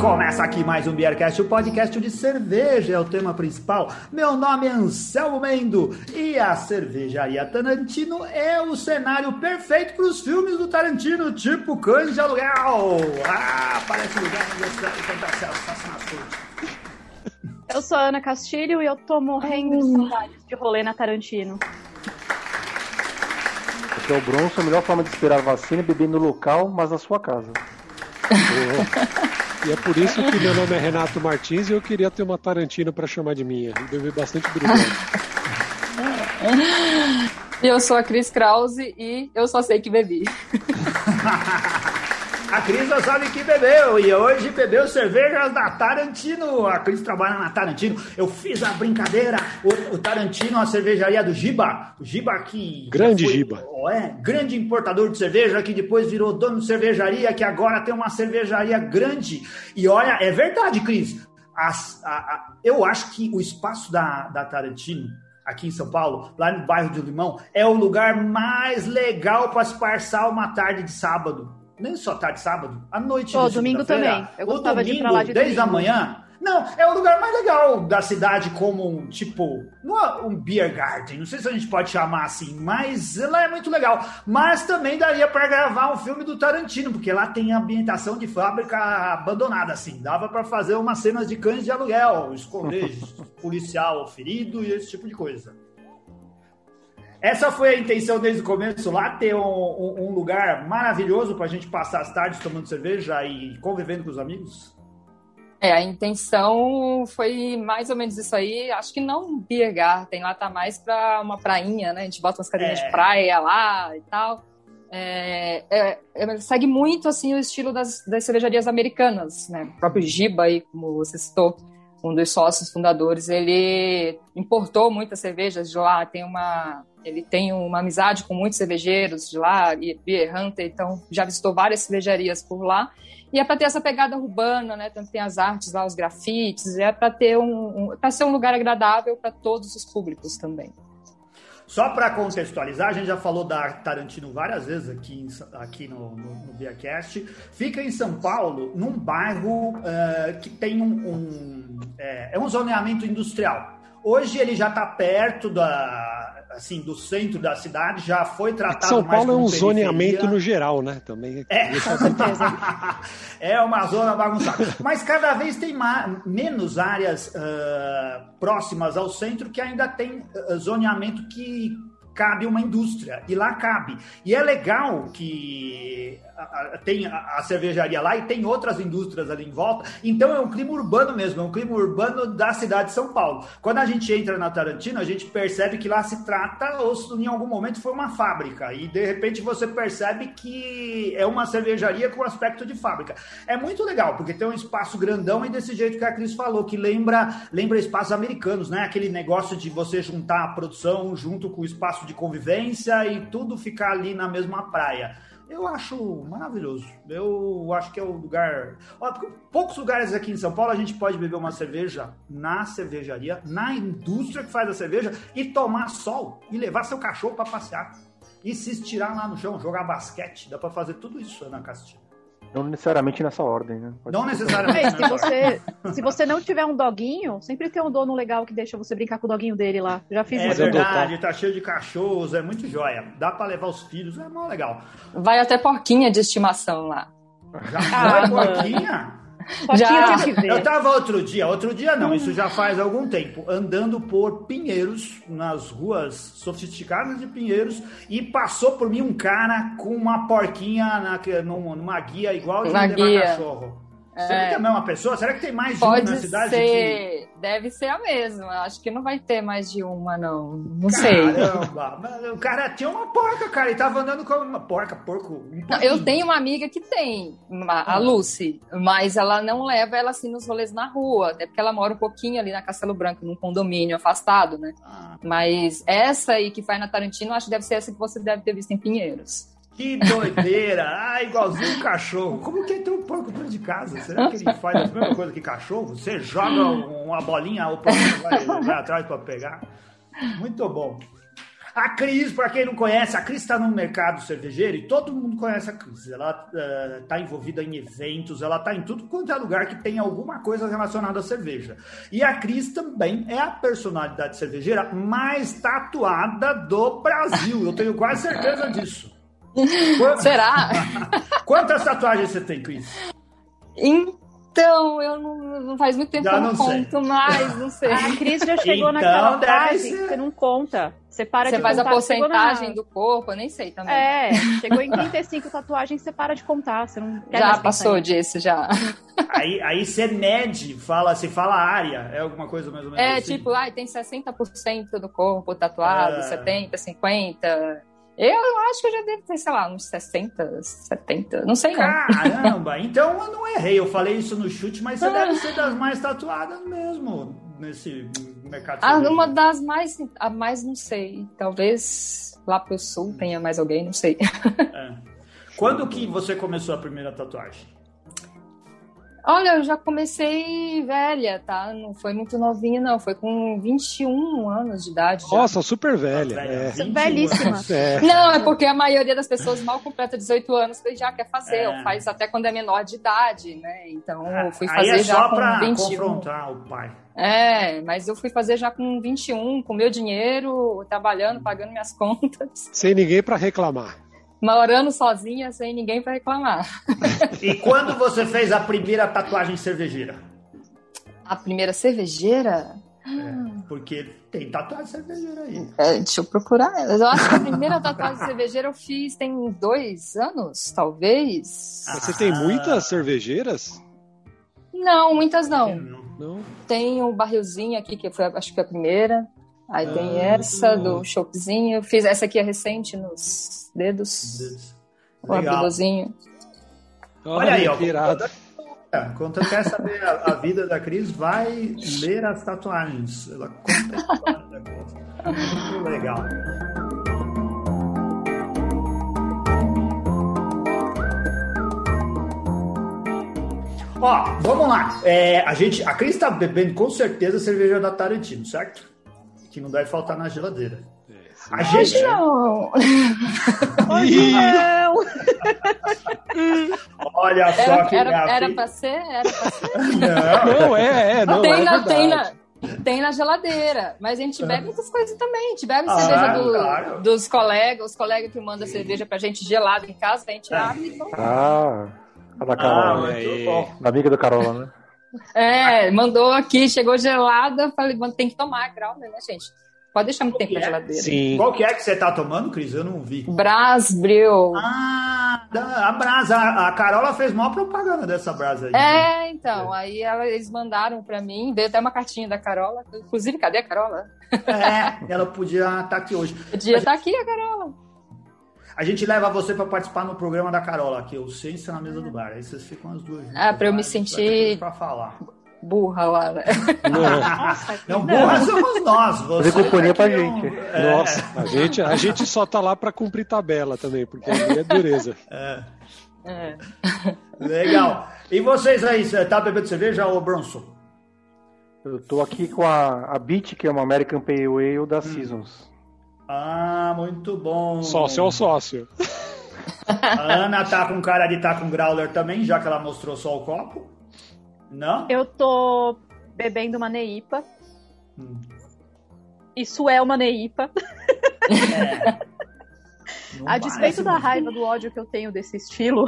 Começa aqui mais um Beercast, o podcast de cerveja é o tema principal. Meu nome é Anselmo Mendo e a cervejaria Tarantino é o cenário perfeito para os filmes do Tarantino, tipo Cães de Aluguel. Ah, parece lugar onde eu Eu sou a Ana Castilho e eu tô morrendo de saudades de rolê na Tarantino. É o Bronson, a melhor forma de esperar a vacina é beber no local, mas na sua casa. E é por isso que meu nome é Renato Martins e eu queria ter uma Tarantino para chamar de minha. Eu bebi bastante brilhante. Eu sou a Cris Krause e eu só sei que bebi. A Cris não sabe que bebeu e hoje bebeu cervejas da Tarantino. A Cris trabalha na Tarantino. Eu fiz a brincadeira. O, o Tarantino, a cervejaria do Giba. O Giba que. Grande foi, Giba. É, grande importador de cerveja que depois virou dono de cervejaria, que agora tem uma cervejaria grande. E olha, é verdade, Cris. As, a, a, eu acho que o espaço da, da Tarantino aqui em São Paulo, lá no bairro de Limão, é o lugar mais legal para se passar uma tarde de sábado nem só tarde, sábado, à noite. Oh, domingo também. Eu gostava domingo, de ir pra lá de desde domingo. a manhã. Não, é o lugar mais legal da cidade como um, tipo, não é um beer garden, não sei se a gente pode chamar assim, mas ela é muito legal. Mas também daria para gravar um filme do Tarantino, porque lá tem ambientação de fábrica abandonada, assim. Dava para fazer umas cenas de cães de aluguel, esconder policial ferido e esse tipo de coisa. Essa foi a intenção desde o começo lá, ter um, um, um lugar maravilhoso para a gente passar as tardes tomando cerveja e convivendo com os amigos? É, a intenção foi mais ou menos isso aí. Acho que não beer garden, lá tá mais para uma prainha, né? A gente bota umas cadeirinhas é. de praia lá e tal. É, é, é, segue muito assim o estilo das, das cervejarias americanas, né? O próprio Giba aí, como você citou, um dos sócios fundadores, ele importou muitas cervejas de lá, tem uma ele tem uma amizade com muitos cervejeiros de lá, e Beer Hunter, então já visitou várias cervejarias por lá. E é para ter essa pegada urbana, né? Tanto tem as artes lá, os grafites, é para ter um, um para ser um lugar agradável para todos os públicos também. Só para contextualizar, a gente já falou da Tarantino várias vezes aqui, aqui no, no, no. Fica em São Paulo, num bairro uh, que tem um, um é, é um zoneamento industrial. Hoje ele já está perto da assim, do centro da cidade, já foi tratado São Paulo é um zoneamento no geral, né? Também. É, com certeza. é uma zona bagunçada. Mas cada vez tem mais, menos áreas uh, próximas ao centro que ainda tem uh, zoneamento que cabe uma indústria e lá cabe. E é legal que tem a, cervejaria lá e tem outras indústrias ali em volta. Então é um clima urbano mesmo, é um clima urbano da cidade de São Paulo. Quando a gente entra na Tarantino, a gente percebe que lá se trata, ou em algum momento foi uma fábrica. E de repente você percebe que é uma cervejaria com aspecto de fábrica. É muito legal, porque tem um espaço grandão e desse jeito que a Cris falou, que lembra, lembra espaços americanos, né? Aquele negócio de você juntar a produção junto com o espaço de convivência e tudo ficar ali na mesma praia. Eu acho maravilhoso. Eu acho que é o lugar. poucos lugares aqui em São Paulo a gente pode beber uma cerveja na cervejaria, na indústria que faz a cerveja e tomar sol e levar seu cachorro para passear e se estirar lá no chão, jogar basquete. Dá para fazer tudo isso, Ana Castilho. Não necessariamente nessa ordem, né? Pode não necessariamente. se, você, se você não tiver um doguinho, sempre tem um dono legal que deixa você brincar com o doguinho dele lá. Já fiz é isso. É verdade, tá cheio de cachorros, é muito joia. Dá para levar os filhos, é mó legal. Vai até porquinha de estimação lá. Já ah, foi porquinha? Já. Eu tava outro dia, outro dia não, isso já faz algum tempo, andando por Pinheiros, nas ruas sofisticadas de Pinheiros, e passou por mim um cara com uma porquinha na, numa guia igual de guia. cachorro. É... Será que é a mesma pessoa? Será que tem mais de uma na cidade? Ser. Que... Deve ser a mesma. Acho que não vai ter mais de uma, não. Não sei. O cara tinha uma porca, cara. Ele tava andando com uma porca, porco. Um eu tenho uma amiga que tem, a ah. Lucy, mas ela não leva ela assim nos rolês na rua, até porque ela mora um pouquinho ali na Castelo Branco, num condomínio afastado, né? Ah. Mas essa aí que vai na Tarantino, acho que deve ser essa que você deve ter visto em Pinheiros. Que doideira! Ah, igualzinho um cachorro. Como que é ter um porco dentro de casa? Será que ele faz a mesma coisa que cachorro? Você joga uma bolinha, o porco vai, vai atrás para pegar? Muito bom. A Cris, para quem não conhece, a Cris está no mercado cervejeiro e todo mundo conhece a Cris. Ela está envolvida em eventos, ela está em tudo quanto é lugar que tem alguma coisa relacionada à cerveja. E a Cris também é a personalidade cervejeira mais tatuada do Brasil. Eu tenho quase certeza disso. Quantas... Será? Quantas tatuagens você tem, Cris? Então, eu não, não faz muito tempo Já que eu não não sei. conto mais, não sei. A Cris já chegou Então, naquela fase ser. que você não conta. Você para Você de faz a contar. na- porcentagem do corpo, eu nem sei também. É, chegou em 35 tatuagens, você para de contar. Você não quer já passou pensar disso, já. Aí, aí você mede, fala, você fala área, é alguma coisa mais ou menos É, assim? tipo, ai, tem 60% do corpo tatuado, É. 70, 50. Eu acho que eu já devo ter, sei lá, uns 60, 70, não sei não. Caramba, então eu não errei. Eu falei isso no chute, mas você deve ser das mais tatuadas mesmo nesse mercado. Ah, uma das mais, a mais não sei. Talvez lá pro sul tenha mais alguém, não sei. É. Quando que você começou a primeira tatuagem? Olha, eu já comecei velha, tá? Não foi muito novinha, não. Foi com 21 anos de idade. já. Nossa, super velha. Velha, É. 21 Belíssima. anos. É. Não, é porque a maioria das pessoas mal completa 18 anos já quer fazer. É. Ou faz até quando é menor de idade, né? Então eu fui Aí fazer é já só com pra 21. confrontar o pai. É, mas eu fui fazer já com 21, com meu dinheiro, trabalhando, pagando minhas contas, Sem ninguém pra reclamar. Morando sozinha, sem ninguém pra reclamar. E quando você fez a primeira tatuagem cervejeira? A primeira cervejeira? Porque tem tatuagem cervejeira aí. É, deixa eu procurar. Eu acho que a primeira tatuagem cervejeira eu fiz tem dois anos, talvez. Ah. Mas você tem muitas cervejeiras? Não, muitas não. Não. Tem o barrilzinho aqui, que foi, acho que foi a primeira. Aí tem Ah. essa do choppzinho. Eu fiz essa aqui é recente nos dedos. O Legal. abrigozinho. Olha aí, ó. que irado. É, Quando quer saber a, a vida da Cris, vai ler as tatuagens. Ela conta a história da Cris. Muito legal. Ó, vamos lá. É, a gente, a Cris tá bebendo com certeza a cerveja da Tarantino, certo? Que não deve faltar na geladeira. A gente, Não. Hoje não! olha só Era, que era, era pra ser? Era pra ser. Não, Não, é, é, não, tem, é na, tem, na, tem na geladeira. Mas a gente bebe outras coisas também. A gente bebe Ah, cerveja do- claro. dos colegas, os colegas que mandam cerveja pra gente gelada em casa, a gente abre e toma. Ah, a da Ah, Carola. muito bom. Da amiga do Carola, né? É, mandou aqui, chegou gelada, falei, "Mano, tem que tomar, grau, né, gente? Pode deixar muito tempo na É, geladeira. Sim. Qual que é que você tá tomando, Cris? Eu não vi. Brasbril. Ah, a Brasa. A Carola fez maior propaganda dessa Brasa aí. É, então, aí ela- eles mandaram pra mim, veio até uma cartinha da Carola. Inclusive, cadê a Carola? É, ela podia estar aqui hoje. Podia estar aqui a Carola. A gente leva você para participar no programa da Carola, que é o Ciência na Mesa do Bar. Aí vocês ficam as duas. Ah, pra eu me sentir- Pra falar. Burra lá, né? Não. Burra somos nós. Você Fazer companhia aqui pra é um- gente. É, Nossa, a gente, a gente só tá lá pra cumprir tabela também, porque aí é dureza. é. É. Legal. E vocês aí, você tá bebendo cerveja ou Bronson? Eu tô aqui com a, a Beat, que é uma American Pale Ale da Seasons. Ah, muito bom. Sócio é o sócio. A Ana tá com cara de tá com growler também, já que ela mostrou só o copo. Não? Eu tô bebendo uma neipa. Hum. Isso é uma neipa. Não A despeito da muito. raiva, do ódio que eu tenho desse estilo,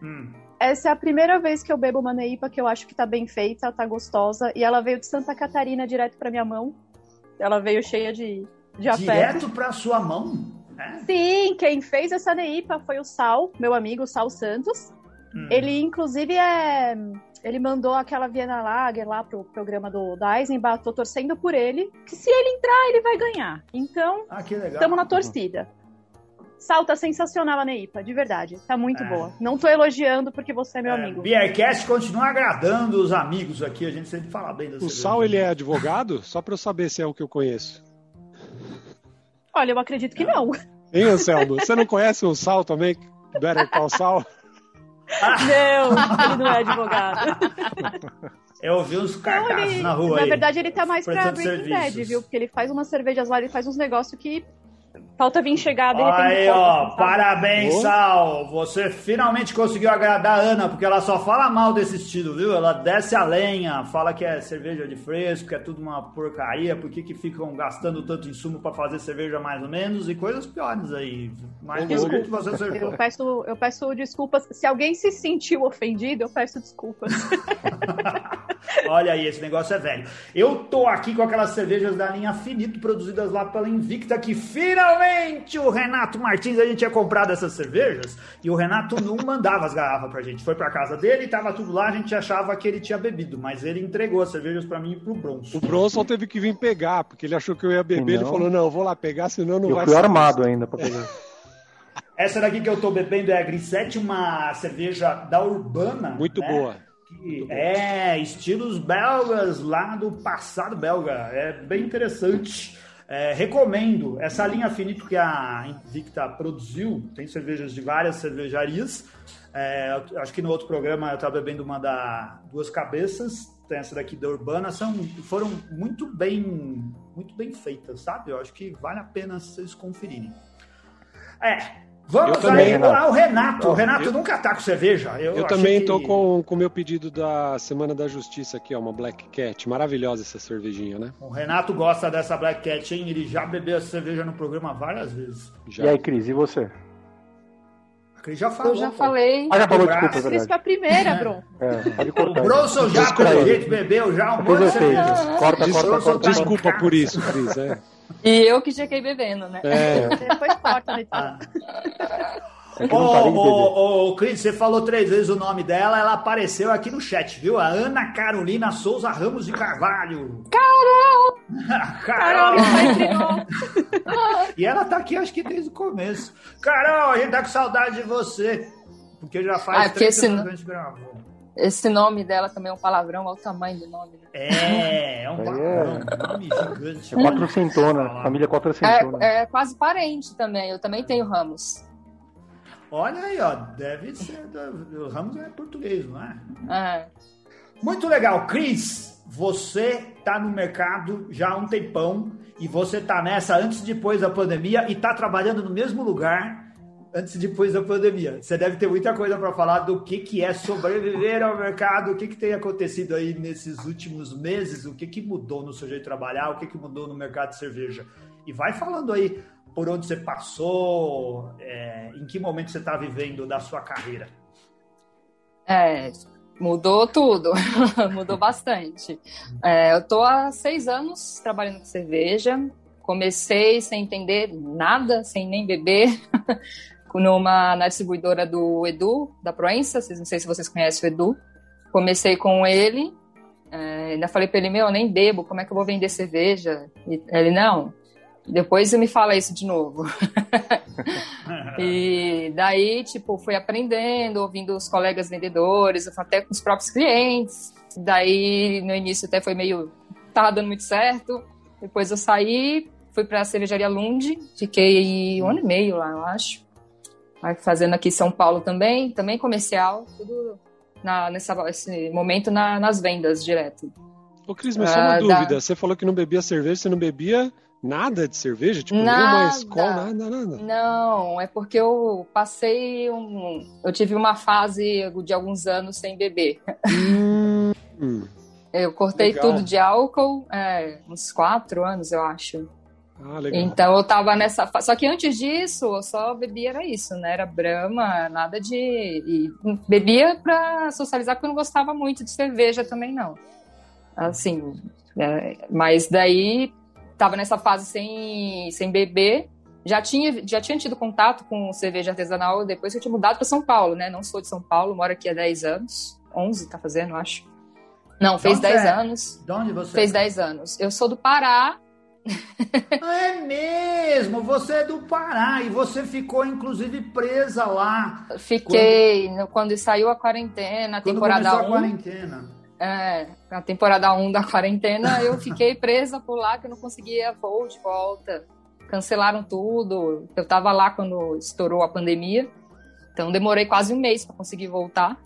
Hum. essa é a primeira vez que eu bebo uma neipa que eu acho que tá bem feita, tá gostosa. E ela veio de Santa Catarina direto pra minha mão. Ela veio cheia de, de afeto. Direto pra sua mão? É? Sim, quem fez essa neipa foi o Sal, meu amigo Sal Santos. Hum. Ele, inclusive, é. Ele mandou aquela Viena Lager lá pro programa do da Eisenbach. Tô torcendo por ele. Que se ele entrar, ele vai ganhar. Então, Ah, estamos na torcida. Sal, tá sensacional a Neipa, de verdade. Tá muito É. boa. Não tô elogiando porque você é meu amigo. Beercast continua agradando os amigos aqui, a gente sempre fala bem O. Sal, ele é advogado? Só pra eu saber se é o que eu conheço. Olha, eu acredito que não. Hein, Anselmo? Você não conhece o Sal também? Better Call Sal? Não, ele não é advogado. Eu vi uns Não, cartazes ele, na rua na aí. verdade, ele tá mais pra Breaking. Bad, viu? Porque ele faz umas cervejas lá, ele faz uns negócios que Falta vir chegar de repente. Aí, ó, sabe? parabéns. Sal. Você finalmente conseguiu agradar a Ana, porque ela só fala mal desse estilo, viu? Ela desce a lenha, fala que é cerveja de fresco, que é tudo uma porcaria, por que que ficam gastando tanto insumo pra fazer cerveja mais ou menos e coisas piores aí. Mas Ô, que você Eu peço, eu peço desculpas. Se alguém se sentiu ofendido, eu peço desculpas. Olha aí, esse negócio é velho. Eu tô aqui com aquelas cervejas da linha Finito, produzidas lá pela Invicta, que finalmente o Renato Martins, a gente tinha comprado essas cervejas, e o Renato não mandava as garrafas pra gente. Foi pra casa dele, tava tudo lá, a gente achava que ele tinha bebido, mas ele entregou as cervejas pra mim e pro Bronson. O Bronson teve que vir pegar, porque ele achou que eu ia beber. Ele Não. falou: Não, eu vou lá pegar, senão não Eu vai fui sair." armado ainda pra pegar. Essa daqui que eu tô bebendo é a Grisette, uma cerveja da Urbana. Muito né? boa. É, estilos belgas lá do passado belga. É bem interessante. É, recomendo. Essa linha Finito que a Invicta produziu, tem cervejas de várias cervejarias. É, acho que no outro programa eu estava bebendo uma da Duas Cabeças, tem essa daqui da Urbana, são, foram muito bem, muito bem feitas, sabe? Eu acho que vale a pena vocês conferirem. É, vamos Eu também, aí Renato. ao Renato. O Renato eu- nunca tá com cerveja. Eu, Eu também que- tô com o meu pedido da Semana da Justiça aqui, ó, uma Black Cat. Maravilhosa essa cervejinha, né? O Renato gosta dessa Black Cat, hein? Ele já bebeu essa cerveja no programa várias vezes. Já. E aí, Cris, e você? A Cris já falou. Eu já pô. falei. Ah, já falou, desculpa, é Cris foi a primeira, Bron. É, pode O cortar. Bronson já, Desculpa pelo jeito, bebeu já um monte de cerveja. Corta, corta, corta. Desculpa por isso, Cris. É. E eu que cheguei bebendo, né? É. Depois corta, né? Ah. É que Ô, ô, ô, Cris, você falou três vezes o nome dela, ela apareceu aqui no chat, viu? A Ana Carolina Souza Ramos de Carvalho. Carol! Carol, Carol! nós. E ela tá aqui, acho que desde o começo. Carol, a gente tá com saudade de você. Porque já faz Ah, três não- que a gente gravou. Esse nome dela também é um palavrão, olha o tamanho do nome. né? É, é um Aí palavrão, é- um nome gigante. É quatrocentona, família quatrocentona. É, é quase parente também. Eu também tenho Ramos. Olha aí, ó, deve ser. O Ramos é português, não é? É. Muito legal. Cris, você tá no mercado já há um tempão e você tá nessa antes e depois da pandemia e tá trabalhando no mesmo lugar antes e depois da pandemia. Você deve ter muita coisa para falar do que, que é sobreviver ao mercado, o que, que tem acontecido aí nesses últimos meses, o que, que mudou no seu jeito de trabalhar, o que, que mudou no mercado de cerveja. E vai falando aí por onde você passou, é, em que momento você está vivendo da sua carreira. É, mudou tudo, mudou bastante. É, eu tô há seis anos trabalhando com cerveja. Comecei sem entender nada, sem nem beber, numa na distribuidora do Edu, da Proença. Vocês- Não sei se vocês conhecem o Edu. Comecei com ele. é, ainda falei para ele, meu, eu nem bebo, como é que eu vou vender cerveja? E ele, não. Depois me fala isso de novo. E daí, tipo, fui aprendendo, ouvindo os colegas vendedores, até com os próprios clientes. Daí, no início até foi meio... Tava dando muito certo. Depois eu saí, fui pra cervejaria Lund. Fiquei um ano e meio lá, eu acho. Fazendo aqui em São Paulo também, também comercial. Tudo na, nessa, nesse momento na- nas vendas direto. Ô, Cris, mas só uma Ah, dúvida. dá. Você falou que não bebia cerveja, você não bebia nada de cerveja? Tipo, Nada. uma escola, nada, nada. Não, é porque eu passei um. Eu tive uma fase de alguns anos sem beber. Hum. Eu cortei Legal. tudo de álcool, é, uns quatro anos, eu acho. Ah, legal. Então eu tava nessa. fa- Só que antes disso, eu só bebia era isso, né? Era brama, nada de. E bebia pra socializar, porque eu não gostava muito de cerveja também, não. Assim. é, mas daí tava nessa fase sem, sem beber. Já tinha, já tinha tido contato com cerveja artesanal depois que eu tinha mudado para São Paulo, né? Não sou de São Paulo, moro aqui há 10 anos. 11 tá fazendo, acho. Não, fez Onde 10 é? anos. De onde você Fez é? 10 anos. Eu sou do Pará, É mesmo, você é do Pará e você ficou inclusive presa lá Fiquei no- quando saiu a quarentena, a quando temporada começou a 1. quarentena. É, a temporada 1 da quarentena, eu fiquei presa por lá que eu não conseguia voo de volta. Cancelaram tudo. Eu tava lá quando estourou a pandemia. Então demorei quase um mês para conseguir voltar.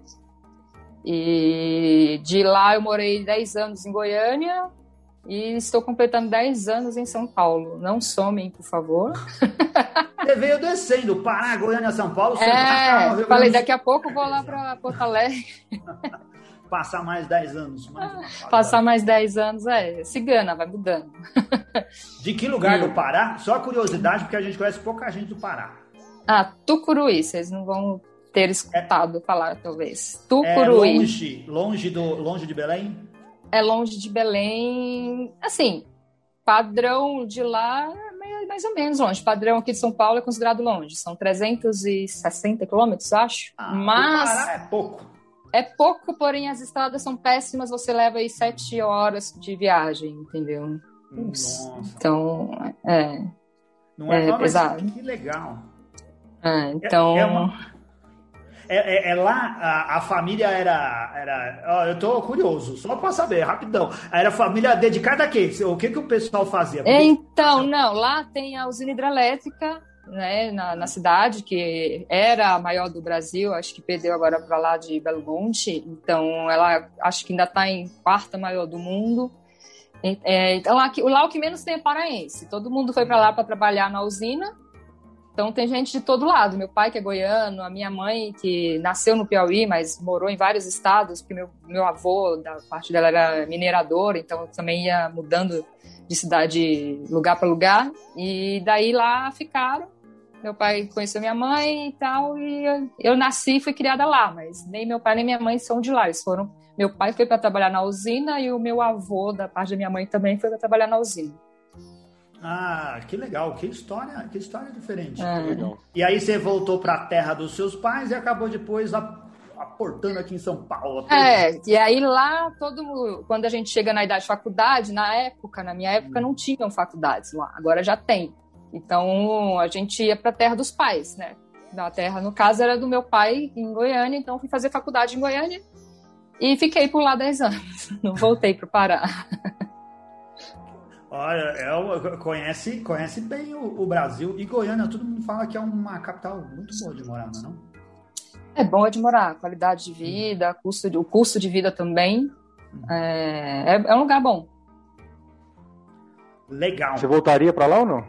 E de lá eu morei 10 anos em Goiânia. E estou completando 10 anos em São Paulo. Não somem, por favor. Você veio descendo, Pará, Goiânia, São Paulo. Você É, vai- falei, daqui a pouco vou lá para Porto Alegre, Passar mais 10 anos. mais- passar mais 10 anos. É, cigana, vai mudando. De que lugar do Pará? Só curiosidade, porque a gente conhece pouca gente do Pará. Ah, Tucuruí, vocês não vão ter escutado falar, talvez. É Tucuruí. longe, longe, do, longe de Belém? É longe de Belém. Assim, padrão de lá é mais- ou menos longe. Padrão aqui de São Paulo é considerado longe. São 360 quilômetros, acho. Ah, Mas é pouco. é pouco, porém as estradas são péssimas. Você leva aí sete horas de viagem, entendeu? Nossa, Então, é. não é, É pesado. Que legal. é, então, É, é uma- É, é- é lá, a, a família era. era ó, eu tô curioso, só para saber, rapidão. Era família dedicada a quê? O que, que o pessoal fazia? Então, não, lá tem a usina hidrelétrica, né, na, na cidade, que era a maior do Brasil, acho que perdeu agora para lá de Belo Monte, então ela acho que ainda está em quarta maior do mundo. É, então, lá, lá o que menos tem é paraense. Todo mundo foi para lá para trabalhar na usina. Então tem gente de todo lado. Meu pai que é goiano, a minha mãe que nasceu no Piauí, mas morou em vários estados, porque meu, meu avô, da parte dela era minerador, então também ia mudando de cidade, lugar para lugar. E daí lá ficaram. Meu pai conheceu minha mãe e tal, e eu, eu nasci e fui criada lá, mas nem meu pai nem minha mãe são de lá. Eles foram. Meu pai foi para trabalhar na usina e o meu avô, da parte da minha mãe, também foi para trabalhar na usina. Ah, que legal, que história, que história diferente. É. E aí você voltou para a terra dos seus pais e acabou depois aportando aqui em São Paulo. É, e aí lá, todo mundo, quando a gente chega na idade de faculdade, na época, na minha época, não tinham faculdades lá, agora já tem. Então a gente ia para a terra dos pais, né? Da terra, no caso, era do meu pai em Goiânia, então fui fazer faculdade em Goiânia e fiquei por lá 10 anos. Não voltei para o Pará. Olha, é conhece, conhece bem o, o Brasil e Goiânia. Todo mundo fala que é uma capital muito boa de morar, não é? É bom é de morar, qualidade de vida, custo de- o custo de vida também. É, é, é um lugar bom. Legal. Você voltaria pra lá ou não?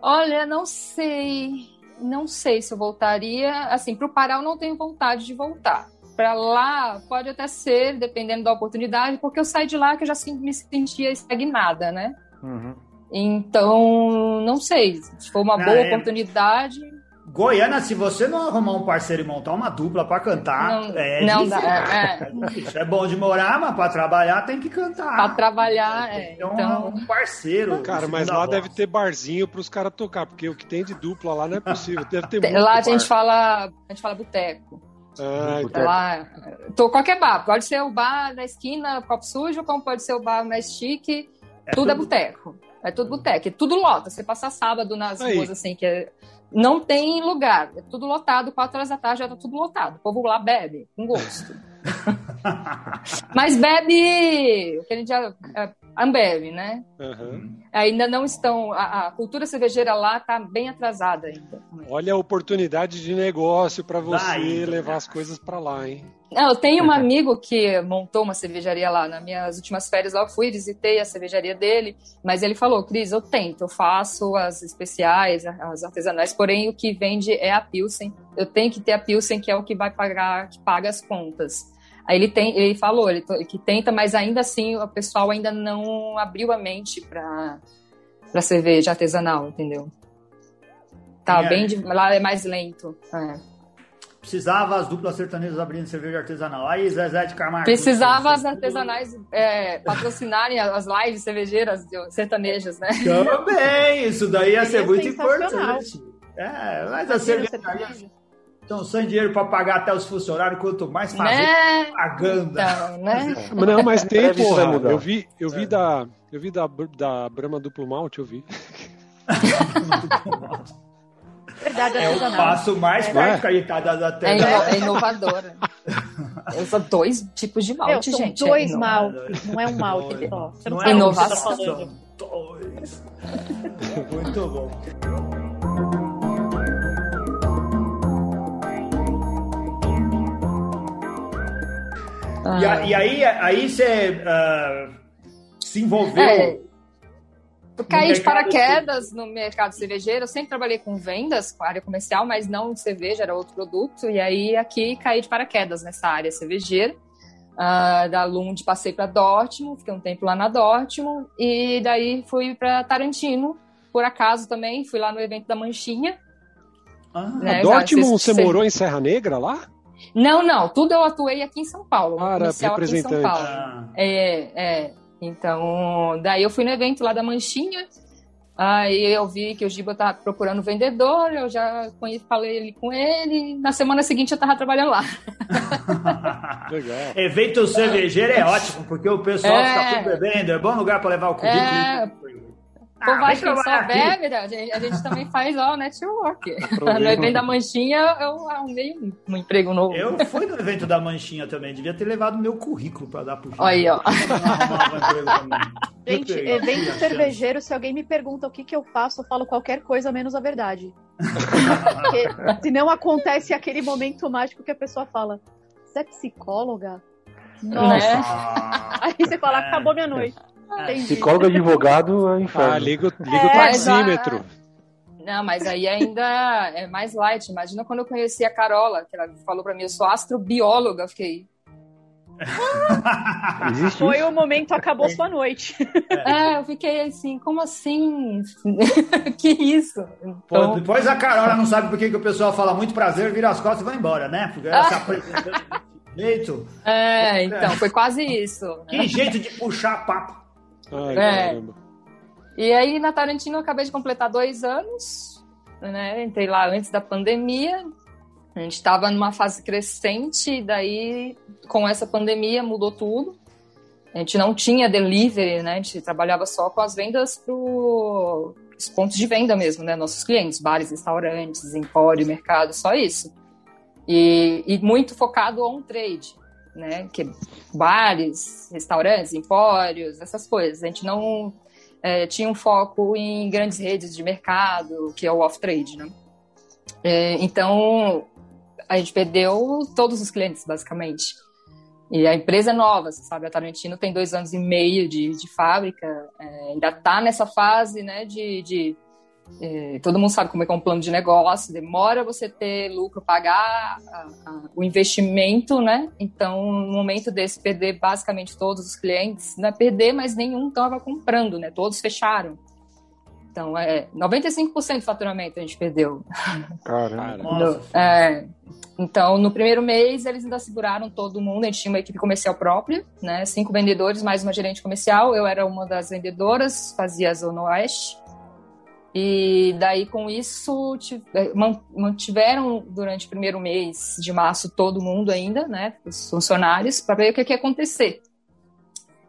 Olha, não sei. Não sei se eu voltaria. Assim, para o Pará eu não tenho vontade de voltar. Para lá pode até ser, dependendo da oportunidade, porque eu saí de lá que eu já me sentia estagnada, né? Uhum. Então, não sei. Se for uma Ah, boa é. oportunidade, Goiânia, se você não arrumar um parceiro e montar uma dupla para cantar, Não- é não difícil. dá, é, É difícil. É bom de morar, mas para trabalhar tem que cantar. para trabalhar, é, um- então. um parceiro. Cara, mas lá voz. deve ter barzinho pros caras tocar, porque o que tem de dupla lá não é possível. Deve ter Lá a gente bar. fala, a gente fala boteco. Ah, então. Lá, tô qualquer bar. Pode ser o bar da esquina, copo sujo, como pode ser o bar mais chique. tudo é boteco. É tudo boteco. É tudo lota. Você passar sábado nas Aí. ruas, assim, que é- não tem lugar. É tudo lotado. Quatro horas da tarde já tá tudo lotado. O povo lá bebe, com gosto. Mas bebe o que a gente já. É, Ambev, né? Aham. Ainda não estão. A, a cultura cervejeira lá tá bem atrasada ainda. Olha a oportunidade de negócio pra você Vai. levar as coisas pra lá, hein? Não, eu tenho um amigo que montou uma cervejaria lá. Nas minhas últimas férias lá eu fui, visitei a cervejaria dele, mas ele falou, Cris, eu tento, eu faço as especiais, as artesanais, porém o que vende é a Pilsen. Eu tenho que ter a Pilsen, que é o que vai pagar, que paga as contas. Aí ele tem, ele falou, ele que tenta, mas ainda assim o pessoal ainda não abriu a mente para para cerveja artesanal, entendeu? Tá É. bem, de- lá é mais lento. é. Precisava as duplas sertanejas abrindo cerveja artesanal. Aí, Zezé de Camargo. Precisava as artesanais é, patrocinarem as lives cervejeiras sertanejas, né? Também, isso daí ia ser muito importante. É, mas a cervejaria estão sem dinheiro para pagar até os funcionários, quanto mais fazer Né? propaganda. Então, né? Não, mas tem, porra. Eu vi, eu vi da. Eu vi da, da Brahma Duplo Malte, eu vi. Verdade, É o passo mais É. perto que a gente tá dando É, até. ino- é inovadora. Usa dois tipos de Meu, malte, são gente. dois é maltes, não é um malte não, Não é o que você tá inovação. falando. Dois. Muito bom. E, a- Ah, e aí, aí você. ah, se envolveu. É, eu caí de paraquedas no mercado cervejeiro. Eu sempre trabalhei com vendas, com área comercial, mas não de cerveja, era outro produto. E aí aqui caí de paraquedas nessa área cervejeira. Ah, da Lund passei para Dortmund, fiquei um tempo lá na Dortmund. E daí fui para Tarantino, por acaso também. Fui lá no evento da Manchinha. Ah, né, Dortmund, você cê- morou em Serra Negra lá? Não, não. Tudo eu atuei aqui em São Paulo. Ah, era comercial aqui em São. Paulo. ah, É, é. Então, daí eu fui no evento lá da Manchinha. Aí eu vi que o Giba tava procurando vendedor, eu já conheci, falei ali com ele. Na semana seguinte eu tava trabalhando lá. Legal. Evento cervejeiro é ótimo, porque o pessoal É. fica tudo bebendo, é bom lugar para levar o currículo. É. Ah, Pô, vai vem que só bebe, né? a gente, a gente também faz ó, network. Aproveita. No evento da Manchinha eu arrumei um, um emprego novo. Eu fui no evento da Manchinha também, devia ter levado meu currículo para dar pro Gil. Aí, ó. Gente, evento cervejeiro, se alguém me pergunta o que, que eu faço, eu falo qualquer coisa menos a verdade. Porque se não acontece aquele momento mágico que a pessoa fala, você é psicóloga? Nossa. Né? Aí você fala, É. acabou minha noite. Entendi. Psicólogo advogado é inferno. Ah, liga, o- liga o É, taxímetro. Não, mas aí ainda é mais light. Imagina quando eu conheci a Carola, que ela falou pra mim, eu sou astrobióloga. Eu fiquei, Existe Foi isso? o momento, acabou sua noite. É, eu fiquei assim, como assim? que isso? Pô, Então, depois a Carola não sabe por que, que o pessoal fala muito prazer, vira as costas e vai embora, né? Porque ela se apresentando desse jeito. é, então, foi quase isso. Que jeito de puxar papo. Ai, É. caramba. E aí, na Tarantino, eu acabei de completar dois anos, né? Entrei lá antes da pandemia. A gente estava numa fase crescente, e daí, com essa pandemia, mudou tudo. A gente não tinha delivery, né? A gente trabalhava só com as vendas para os pontos de venda mesmo, né? Nossos clientes, bares, restaurantes, empório, mercado, só isso. E, e muito focado on trade, né? Que bares, restaurantes, empórios, essas coisas. A gente não é, tinha um foco em grandes redes de mercado, que é o off-trade, né? É, então, a gente perdeu todos os clientes, basicamente. E a empresa é nova, você sabe, a Tarantino tem dois anos e meio de, de fábrica, é, ainda está nessa fase, né, de... de é, todo mundo sabe como é que é um plano de negócio, demora você ter lucro, pagar a- a- o investimento, né? Então, no momento desse, perder basicamente todos os clientes, não é perder, mas nenhum estava comprando, né? Todos fecharam. Então, é 95% do faturamento a gente perdeu. Caramba. No- é, então, no primeiro mês, eles ainda seguraram todo mundo. A gente tinha uma equipe comercial própria, né? Cinco vendedores, mais uma gerente comercial. Eu era uma das vendedoras, fazia a Zona Oeste. E daí, com isso, eh, man- mantiveram durante o primeiro mês de março todo mundo ainda, né? Os funcionários, para ver o que, ia acontecer.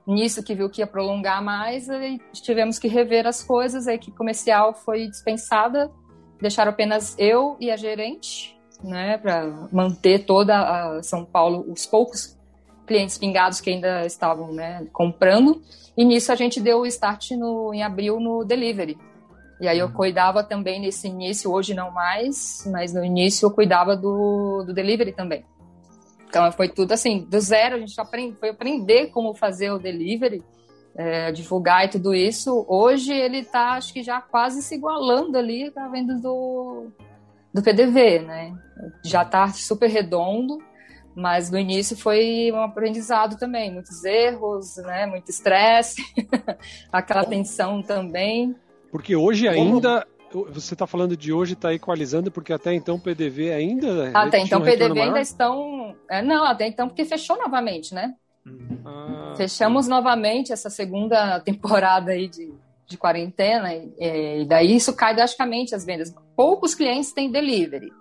Nisso que viu que ia prolongar mais, aí tivemos que rever as coisas. A equipe comercial foi dispensada, deixaram apenas eu e a gerente, né, para manter toda São Paulo, os poucos clientes pingados que ainda estavam, né, comprando. E nisso a gente deu o start no, em abril no delivery. E aí eu cuidava também nesse início, hoje não mais, mas no início eu cuidava do, do delivery também. Então foi tudo assim, do zero, a gente aprende, foi aprender como fazer o delivery, é, divulgar e tudo isso. Hoje ele está, acho que já quase se igualando ali a venda do, do PDV, né? Já está super redondo, mas no início foi um aprendizado também, muitos erros, né? Muito estresse, aquela tensão também. Porque hoje ainda. Você está falando de hoje está equalizando, porque até então o PDV ainda. Até então o PDV ainda maior? estão. é, não, até então porque fechou novamente, né? Ah, Fechamos novamente essa segunda temporada aí de, de quarentena, e, e daí isso cai drasticamente as vendas. Poucos clientes têm delivery.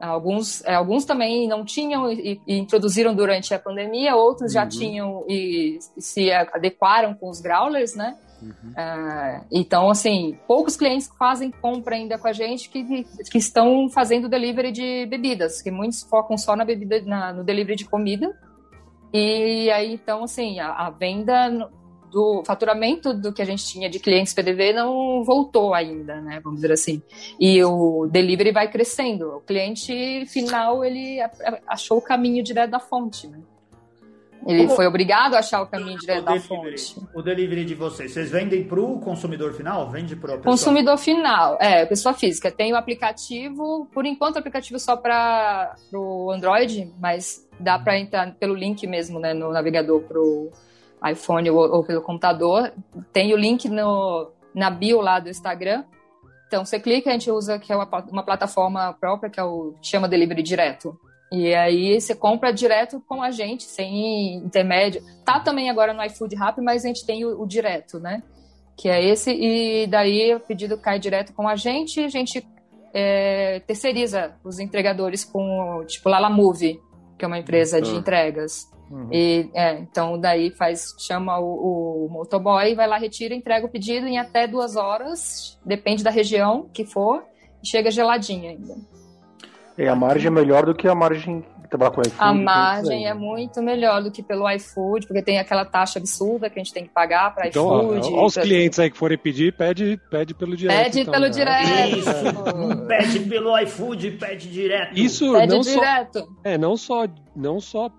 Alguns, é, alguns também não tinham e, e introduziram durante a pandemia, outros já Uhum. tinham e, e se adequaram com os growlers, né? Uhum. Ah, então, assim, poucos clientes fazem compra ainda com a gente que, que estão fazendo delivery de bebidas, que muitos focam só na bebida, na- no delivery de comida. E aí, então, assim, a, a venda do faturamento do que a gente tinha de clientes PDV não voltou ainda, né? Vamos dizer assim. E o delivery vai crescendo. O cliente final, ele achou o caminho direto da fonte, né? Ele foi obrigado a achar o caminho direto da delivery, fonte. O delivery de vocês, vocês vendem para o consumidor final? Vende para o Consumidor final, é, pessoa física. Tem o aplicativo, por enquanto o aplicativo só para o Android, mas dá para entrar pelo link mesmo, né, no navegador para o iPhone ou, ou, pelo computador. Tem o link no, na bio lá do Instagram. Então você clica, a gente usa que é uma, uma plataforma própria que é o chama Delivery Direto. E aí você compra direto com a gente, sem intermédio. Tá também agora no iFood Rap, mas a gente tem o, o, direto, né? Que é esse, e daí o pedido cai direto com a gente, a gente é, terceiriza os entregadores com, tipo, Lala Move, que é uma empresa de entregas. Uhum. E, é, então daí faz, chama o, o motoboy, vai lá, retira, entrega o pedido em até duas horas, depende da região que for, e chega geladinho ainda. E a margem é melhor do que a margem que trabalha com iFood. A margem é muito melhor do que pelo iFood, porque tem aquela taxa absurda que a gente tem que pagar para então, iFood. Olha os pra... clientes aí que forem pedir, pede, pede pelo direto. Pede então, pelo né? direto. Isso. pede pelo iFood, pede direto. Isso pede não direto. Só, é, não só, não só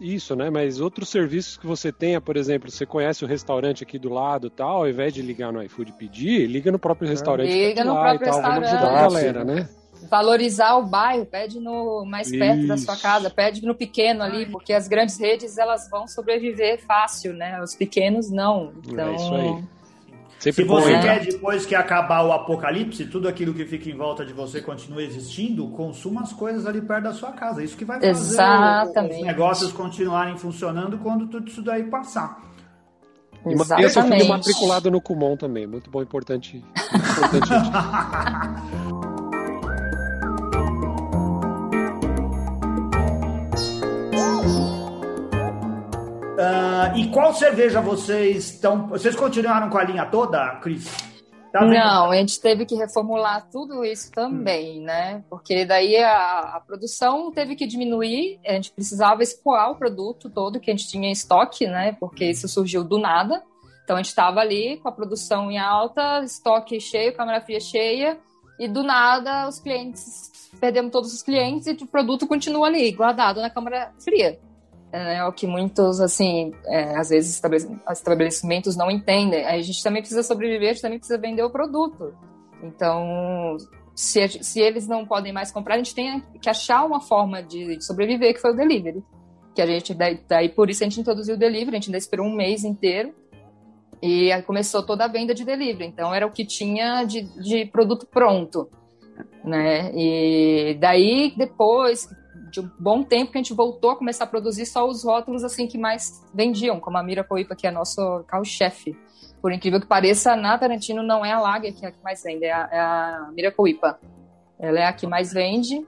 isso, né? Mas outros serviços que você tenha, por exemplo, você conhece o restaurante aqui do lado tal, ao invés de ligar no iFood e pedir, liga no próprio restaurante. Liga no próprio tal. restaurante. Vamos ajudar a galera, né? Valorizar o bairro, pede no mais perto isso. da sua casa, pede no pequeno ali, porque as grandes redes elas vão sobreviver fácil, né? Os pequenos não. Então, é isso aí. Sempre Se você quer, depois que acabar o apocalipse, tudo aquilo que fica em volta de você continua existindo, consuma as coisas ali perto da sua casa. Isso que vai fazer Exatamente. os negócios continuarem funcionando quando tudo isso daí passar. E manter seu filho matriculado no Kumon também. Muito bom, importante. importante Uh, e qual cerveja vocês estão. Vocês continuaram com a linha toda, Cris? Tá Não, a gente teve que reformular tudo isso também, hum. né? Porque daí a, a, produção teve que diminuir, a gente precisava escoar o produto todo que a gente tinha em estoque, né? Porque isso surgiu do nada. Então a gente estava ali com a produção em alta, estoque cheio, câmera fria cheia, e do nada os clientes, perdemos todos os clientes e o produto continua ali, guardado na câmera fria é o que muitos, assim, é, às vezes estabelecimentos não entendem. A gente também precisa sobreviver, a gente também precisa vender o produto. Então, se, se eles não podem mais comprar, a gente tem que achar uma forma de, sobreviver, que foi o delivery. Que a gente, daí, daí, por isso a gente introduziu o delivery, a gente ainda esperou um mês inteiro. E começou toda a venda de delivery. Então, era o que tinha de, de produto pronto. Né? E daí, depois de um bom tempo que a gente voltou a começar a produzir só os rótulos assim que mais vendiam, como a Miracoipa, que é nosso carro-chefe. Por incrível que pareça, na Tarantino não é a Lager que é a que mais vende, é a, é a Miracoipa. Ela é a que mais vende.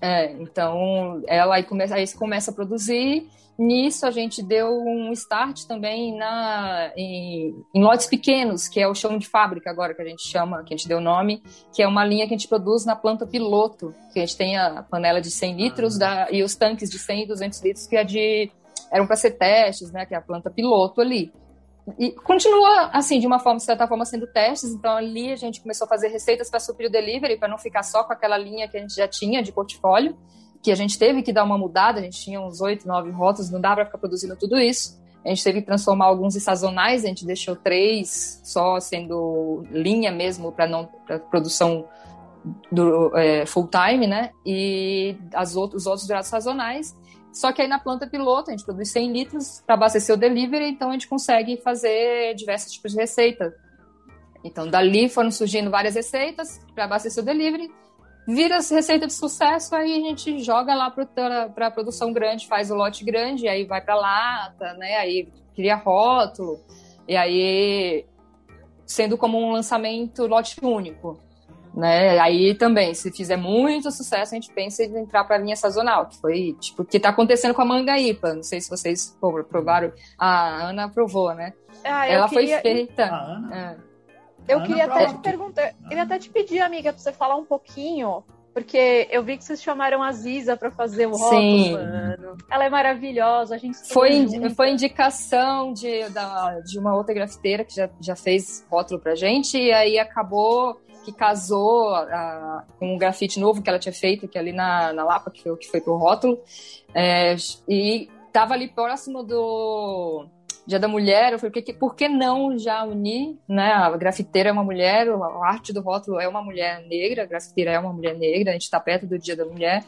É, então, ela aí começa, aí começa a produzir Nisso a gente deu um start também na, em, em, lotes pequenos, que é o chão de fábrica agora que a gente chama, que a gente deu nome, que é uma linha que a gente produz na planta piloto, que a gente tem a panela de 100 litros da, e os tanques de 100 e 200 litros que é de eram para ser testes, né, que é a planta piloto ali. E continua assim, de uma forma, de certa forma, sendo testes. Então ali a gente começou a fazer receitas para suprir o delivery, para não ficar só com aquela linha que a gente já tinha de portfólio que a gente teve que dar uma mudada, a gente tinha uns oito, nove rótulos, não dá para ficar produzindo tudo isso. A gente teve que transformar alguns em sazonais, a gente deixou três só sendo linha mesmo para não pra produção do, é, full time, né? E as outros, os outros virados sazonais. Só que aí na planta piloto a gente produz 100 litros para abastecer o delivery, então a gente consegue fazer diversos tipos de receita. Então dali foram surgindo várias receitas para abastecer o delivery vira receita de sucesso, aí a gente joga lá para a produção grande, faz o lote grande, aí vai para lata, né? Aí cria rótulo, e aí sendo como um lançamento lote único. Né? Aí também, se fizer muito sucesso, a gente pensa em entrar para a linha sazonal, que foi tipo o que está acontecendo com a Mangaípa. Não sei se vocês provaram. A Ana aprovou, né? Ah, Ela queria... foi feita. Ah, é. Eu Ana queria até te perguntar, queria até te pedir, amiga, para você falar um pouquinho, porque eu vi que vocês chamaram a Ziza para fazer o rótulo, Sim. mano. Ela é maravilhosa, a gente foi foi indicação de, da, de uma outra grafiteira que já, já fez rótulo pra gente e aí acabou que casou a, com um grafite novo que ela tinha feito, que é ali na, na Lapa, que foi o que foi pro rótulo. É, e tava ali próximo do Dia da Mulher, eu falei, por que, por que não já unir, né? A grafiteira é uma mulher, a arte do rótulo é uma mulher negra, a grafiteira é uma mulher negra, a gente está perto do Dia da Mulher.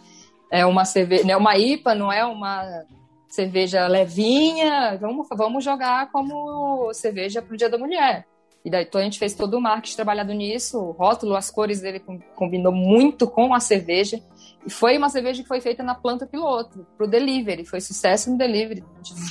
É uma cerveja, não é uma IPA, não é uma cerveja levinha, vamos, vamos jogar como cerveja para o Dia da Mulher. E daí então a gente fez todo o marketing trabalhado nisso, o rótulo, as cores dele combinou muito com a cerveja. E foi uma cerveja que foi feita na planta piloto, pro delivery, foi sucesso no delivery.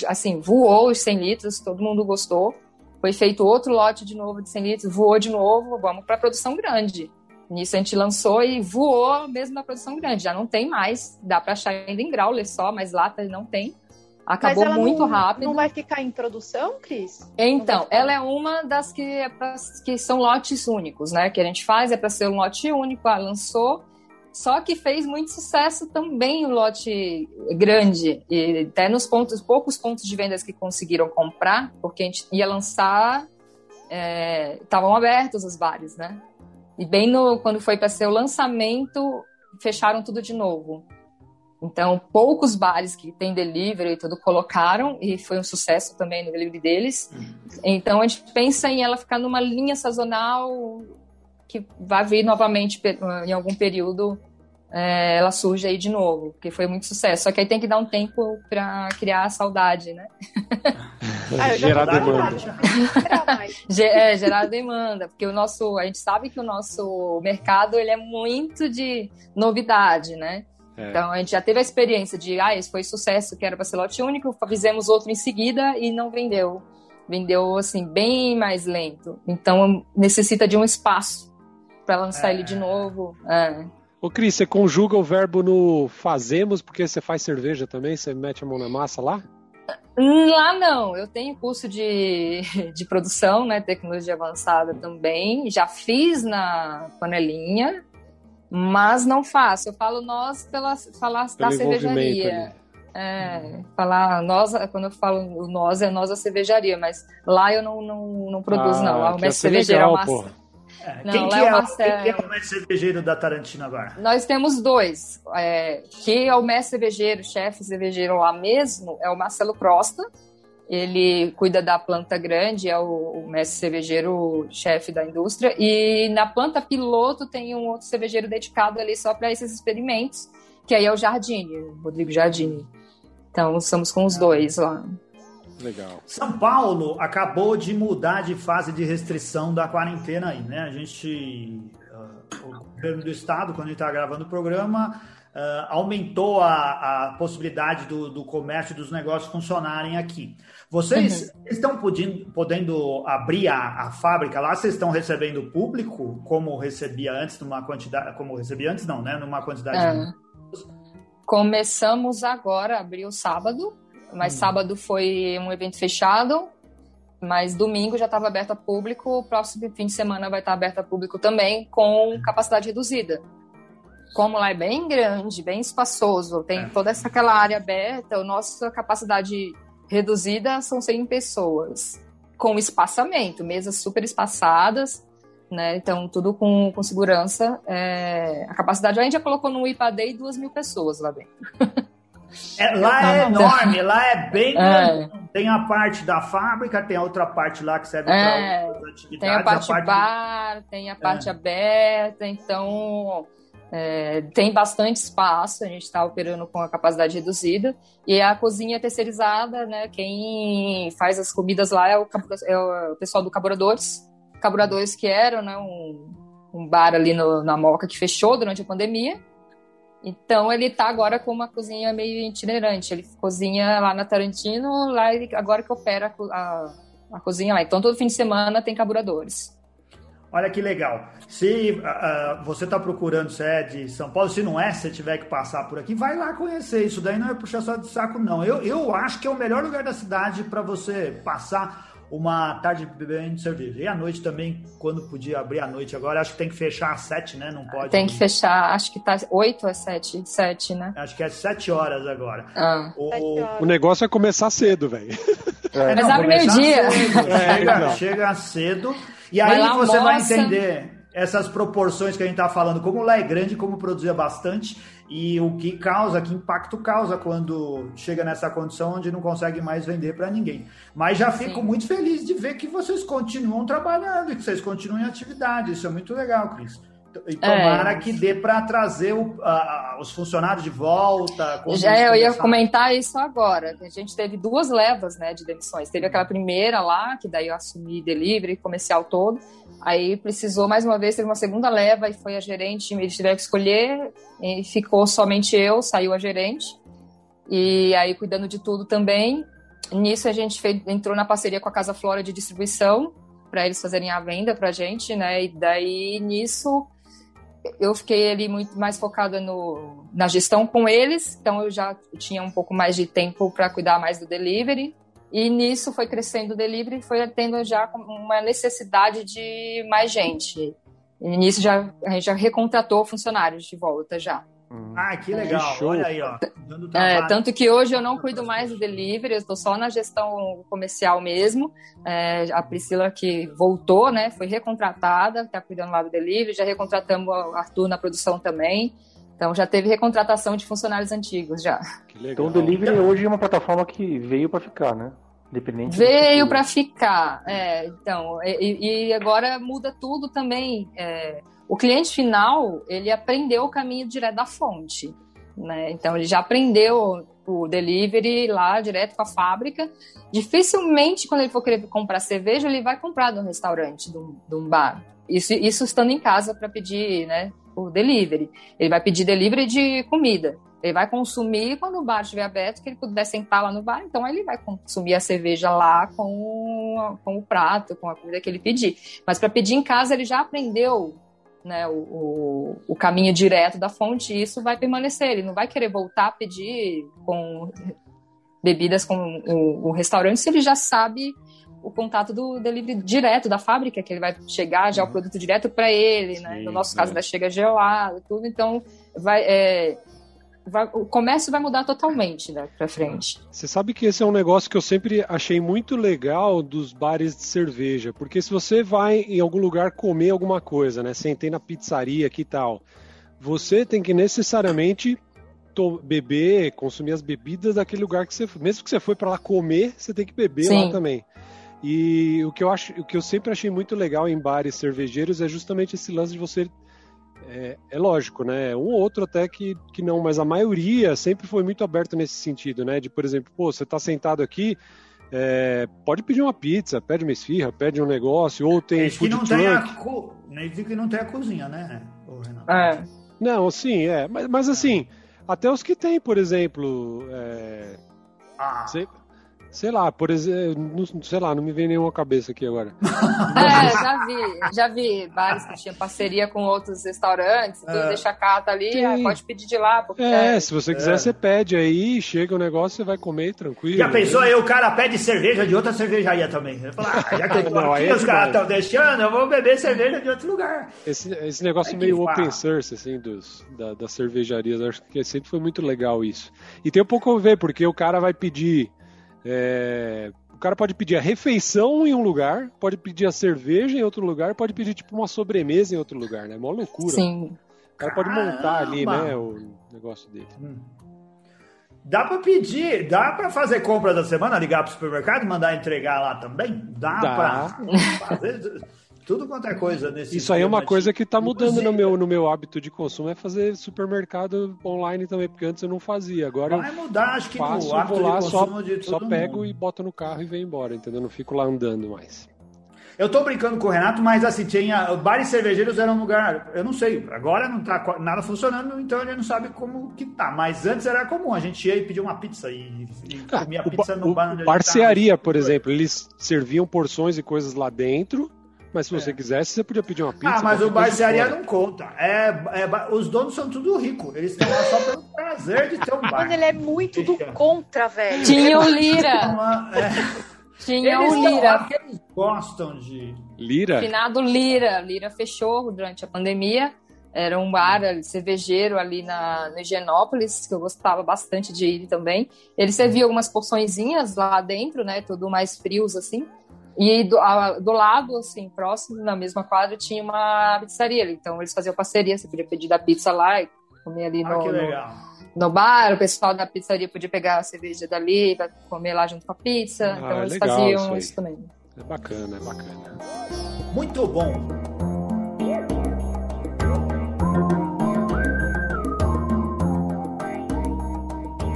Assim, voou os 100 litros, todo mundo gostou. Foi feito outro lote de novo de 100 litros, voou de novo, vamos para produção grande. Nisso a gente lançou e voou mesmo na produção grande. Já não tem mais, dá para achar ainda em grauler só, mas lata não tem. Acabou muito não, rápido. Não vai ficar em produção, Cris? Então, ela é uma das que, é pra, que são lotes únicos, né? Que a gente faz, é para ser um lote único, ela lançou. Só que fez muito sucesso também o lote grande. E até nos pontos, poucos pontos de vendas que conseguiram comprar, porque a gente ia lançar, estavam é, abertos os bares, né? E bem no, quando foi para ser o lançamento, fecharam tudo de novo. Então, poucos bares que tem delivery e tudo colocaram, e foi um sucesso também no delivery deles. Então, a gente pensa em ela ficar numa linha sazonal que vai vir novamente em algum período, é, ela surge aí de novo, porque foi muito sucesso. Só que aí tem que dar um tempo para criar a saudade, né? ah, gerar demanda. é, gerar demanda, porque o nosso, a gente sabe que o nosso mercado ele é muito de novidade, né? É. Então a gente já teve a experiência de, ah, esse foi sucesso, que era para ser lote único, fizemos outro em seguida e não vendeu. Vendeu assim bem mais lento. Então necessita de um espaço para lançar é. ele de novo. É. Ô Cris, você conjuga o verbo no fazemos porque você faz cerveja também? Você mete a mão na massa lá? Lá não, eu tenho curso de, de produção, né, tecnologia avançada também, já fiz na panelinha, mas não faço. Eu falo nós pela falar da cervejaria. É, falar nós, quando eu falo nós, é nós a cervejaria, mas lá eu não, não, não produzo, ah, não. Lá o mestre cervejeiro é uma. É, não, quem, que é, o, quem que é o mestre cervejeiro da Tarantino agora? Nós temos dois. É, que é o mestre cervejeiro, chefe cervejeiro lá mesmo, é o Marcelo Crosta, ele cuida da planta grande, é o, o mestre cervejeiro chefe da indústria, e na planta piloto tem um outro cervejeiro dedicado ali só para esses experimentos, que aí é o Jardine, o Rodrigo Jardine. Então, estamos com os dois lá. Legal. São Paulo acabou de mudar de fase de restrição da quarentena aí, né? A gente, uh, o governo do estado, quando a gente está gravando o programa, uh, aumentou a, a possibilidade do, do comércio dos negócios funcionarem aqui. Vocês uhum. estão podendo, podendo abrir a, a, fábrica lá? Vocês estão recebendo público como recebia antes, numa quantidade, como recebia antes não, né? Numa quantidade. É. Começamos agora, abrir o sábado, mas uhum. sábado foi um evento fechado, mas domingo já estava aberto a público, o próximo fim de semana vai estar aberto a público também, com capacidade reduzida. Como lá é bem grande, bem espaçoso, tem é. toda essa aquela área aberta, a nossa capacidade reduzida são 100 pessoas, com espaçamento, mesas super espaçadas, né? Então, tudo com, com segurança. É... A capacidade, a gente já colocou no IPAD 2 mil pessoas lá dentro. É, lá é enorme, lá é bem é. Tem a parte da fábrica, tem a outra parte lá que serve é. para outras atividades. Tem a parte, a parte bar, de... tem a parte é. aberta, então é, tem bastante espaço, a gente está operando com a capacidade reduzida. E a cozinha terceirizada, né? Quem faz as comidas lá é o, é o pessoal do Carburadores. Carburadores que eram né, um, um bar ali no, na Moca que fechou durante a pandemia. Então ele está agora com uma cozinha meio itinerante. Ele cozinha lá na Tarantino, lá ele, agora que opera a, a, a cozinha lá. Então todo fim de semana tem carburadores. Olha que legal. Se uh, você está procurando se é de São Paulo, se não é, se tiver que passar por aqui, vai lá conhecer. Isso daí não é puxar só de saco, não. Eu, eu acho que é o melhor lugar da cidade para você passar uma tarde bebendo cerveja. E à noite também, quando podia abrir à noite agora, acho que tem que fechar às sete, né? Não pode. Tem que fechar, acho que tá oito às sete, sete, né? Acho que é sete horas agora. Ah. O... o negócio é começar cedo, velho. É, Mas abre meio-dia. Chega, chega cedo. E aí você vai entender essas proporções que a gente está falando, como lá é grande, como produzia bastante, e o que causa, que impacto causa quando chega nessa condição onde não consegue mais vender para ninguém. Mas já fico Sim. muito feliz de ver que vocês continuam trabalhando e que vocês continuam em atividade. Isso é muito legal, Cris. E tomara é. que dê para trazer o, a, os funcionários de volta. Já eu ia comentar isso agora. A gente teve duas levas né, de demissões. Teve aquela primeira lá, que daí eu assumi delivery comercial todo. Aí precisou mais uma vez, teve uma segunda leva e foi a gerente, eles tiveram que escolher, e ficou somente eu, saiu a gerente. E aí cuidando de tudo também. Nisso a gente fez, entrou na parceria com a Casa Flora de distribuição para eles fazerem a venda para a gente, né? E daí nisso eu fiquei ali muito mais focada no, na gestão com eles, então eu já tinha um pouco mais de tempo para cuidar mais do delivery. E nisso foi crescendo o delivery, foi tendo já uma necessidade de mais gente. E nisso já, a gente já recontratou funcionários de volta já. Uhum. Ah, que legal. Olha aí, ó. É, tanto que hoje eu não cuido mais do delivery, eu estou só na gestão comercial mesmo. É, a Priscila que voltou, né? Foi recontratada, está cuidando lá do delivery. Já recontratamos o Arthur na produção também. Então já teve recontratação de funcionários antigos já. Então o delivery hoje é uma plataforma que veio para ficar, né? Independente veio para ficar. É, então, e, e, agora muda tudo também. É, o cliente final, ele aprendeu o caminho direto da fonte. Né? Então, ele já aprendeu o delivery lá direto com a fábrica. Dificilmente, quando ele for querer comprar cerveja, ele vai comprar de um restaurante, de um, bar. Isso, isso estando em casa para pedir né, o delivery. Ele vai pedir delivery de comida. Ele vai consumir quando o bar estiver aberto, que ele puder sentar lá no bar. Então, ele vai consumir a cerveja lá com, com o prato, com a comida que ele pedir. Mas para pedir em casa, ele já aprendeu né, o, o, o, caminho direto da fonte, e isso vai permanecer. Ele não vai querer voltar a pedir com bebidas com o, o restaurante se ele já sabe o contato do delivery direto da fábrica, que ele vai chegar já o uhum. produto direto para ele, né? No nosso caso, é. da chega gelado, tudo. Então, vai, é, vai, o comércio vai mudar totalmente né, para frente. Você sabe que esse é um negócio que eu sempre achei muito legal dos bares de cerveja, porque se você vai em algum lugar comer alguma coisa, né, sentei na pizzaria aqui e tal, você tem que necessariamente beber, consumir as bebidas daquele lugar que você, mesmo que você foi para lá comer, você tem que beber Sim. lá também. E o que eu acho, o que eu sempre achei muito legal em bares cervejeiros é justamente esse lance de você é, é, lógico, né? Um ou outro até que, que não, mas a maioria sempre foi muito aberta nesse sentido, né? De, por exemplo, pô, você tá sentado aqui, é, pode pedir uma pizza, pede uma esfirra, pede um negócio, ou tem é, food que não truck. Tem a co... que não tem a cozinha, né, Renato? É. Não, sim, é. Mas, mas assim, até os que tem, por exemplo. É... Ah. Sei Sei lá, por exemplo, sei lá, não me vem nenhuma cabeça aqui agora. é, já vi, já vi bares que tinham parceria com outros restaurantes, é. deixa a carta ali, ah, pode pedir de lá. Porque é, é, se você quiser, é. você pede aí, chega o negócio, você vai comer tranquilo. Já pensou aí, o cara pede cerveja de outra cervejaria também. Fala, ah, já que eu tô não, aqui, os caras estão deixando, eu vou beber cerveja de outro lugar. Esse, esse negócio meio open source, assim, dos, da, das cervejarias, acho que sempre foi muito legal isso. E tem um pouco a ver, porque o cara vai pedir é, o cara pode pedir a refeição em um lugar, pode pedir a cerveja em outro lugar, pode pedir tipo uma sobremesa em outro lugar, né? Mó loucura. Sim. O cara pode montar ali, né, o negócio dele. Hum. Dá para pedir, dá para fazer compra da semana, ligar pro supermercado e mandar entregar lá também? Dá, dá. para fazer tudo quanto é coisa nesse Isso aí é uma coisa que está mudando no meu, no meu hábito de consumo, é fazer supermercado online também, porque antes eu não fazia. Agora Vai mudar, acho que faço, no hábito vou lá, de consumo só, só pego mundo. e boto no carro e venho embora, entendeu? Não fico lá andando mais. Eu tô brincando com o Renato, mas assim, tinha. Bares cervejeiros eram um lugar. Eu não sei, agora não tá nada funcionando, então ele não sabe como que tá. Mas antes era comum, a gente ia e pedia uma pizza e, e ah, comia pizza no bar onde Barcearia, por exemplo, eles serviam porções e coisas lá dentro mas se você é. quisesse, você podia pedir uma pizza. Ah, mas o barcearia não conta. É, é, os donos são tudo ricos. Eles estão lá só pelo prazer de ter um bar. Mano, ele é muito do contra, velho. Tinha o Lira. É. Tinha o Lira. Eles gostam de. Lira? Finado Lira. Lira fechou durante a pandemia. Era um bar cervejeiro ali na, no Higienópolis, que eu gostava bastante de ir também. Ele servia algumas porçõezinhas lá dentro, né? Tudo mais frios assim. E do, a, do lado, assim, próximo, na mesma quadra, tinha uma pizzaria. Então eles faziam parceria, você podia pedir da pizza lá e comer ali Ah, no, que no, legal. no bar, o pessoal da pizzaria podia pegar a cerveja dali, comer lá junto com a pizza. Ah, então é eles faziam isso isso também. É bacana, é bacana. Muito bom.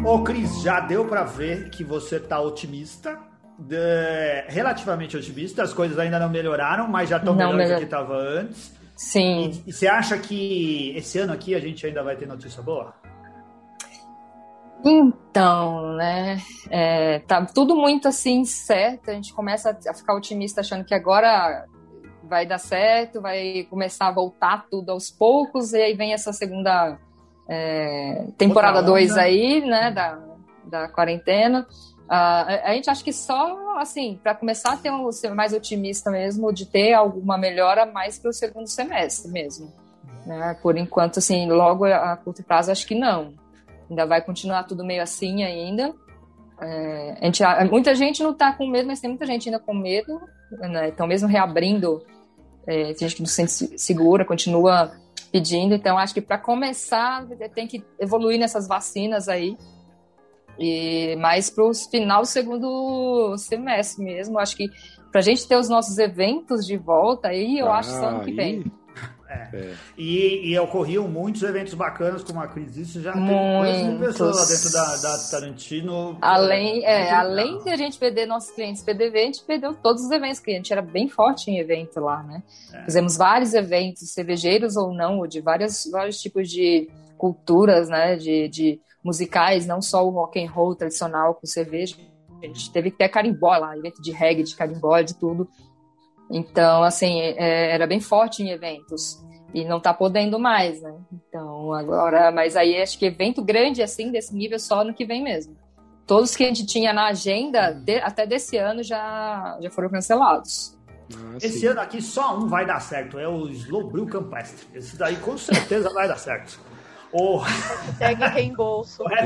Ô, Cris, já deu pra ver que você tá otimista, de- relativamente otimista. As coisas ainda não melhoraram, mas já estão melhores do melhor- que estava antes. Sim. E, e você acha que esse ano aqui a gente ainda vai ter notícia boa? Então, né? é, tá tudo muito assim certo. A gente começa a ficar otimista achando que agora vai dar certo, vai começar a voltar tudo aos poucos, e aí vem essa segunda é, temporada Outra 2 onda. aí, né? Da, da quarentena. Ah, a, a gente acha que só assim, para começar a ter um, ser mais otimista mesmo, de ter alguma melhora mais para o segundo semestre mesmo. Né? Por enquanto, assim, logo a curto prazo, acho que não ainda vai continuar tudo meio assim ainda. É, a gente, muita gente não está com medo, mas tem muita gente ainda com medo, né? Então, mesmo reabrindo, é, tem gente que não se sente segura, continua pedindo. Então, acho que para começar, tem que evoluir nessas vacinas aí. E mais para o final do segundo semestre mesmo. Acho que para a gente ter os nossos eventos de volta aí, eu acho só ano que vem. É. E, e ocorriam muitos eventos bacanas, como a Cris disse, já tem pessoas lá dentro da, da Tarantino. Além, é, além de a gente perder nossos clientes PDV, a gente perdeu todos os eventos, que a gente era bem forte em evento lá, né? É. Fizemos vários eventos, cervejeiros ou não, ou de várias, vários tipos de culturas, né? De, de musicais, não só o rock and roll tradicional com cerveja. A gente teve que ter carimbó lá, evento de reggae, de carimbó, de tudo. Então, assim, é, era bem forte em eventos. E não tá podendo mais, né? Então, agora, mas aí acho que evento grande assim, desse nível, só no que vem mesmo. Todos que a gente tinha na agenda, de- até desse ano, já, já foram cancelados. Ah, Esse sim. ano aqui só um vai dar certo, é o Slow Brew Campestre. Esse daí com certeza vai dar certo. O Segue reembolso. É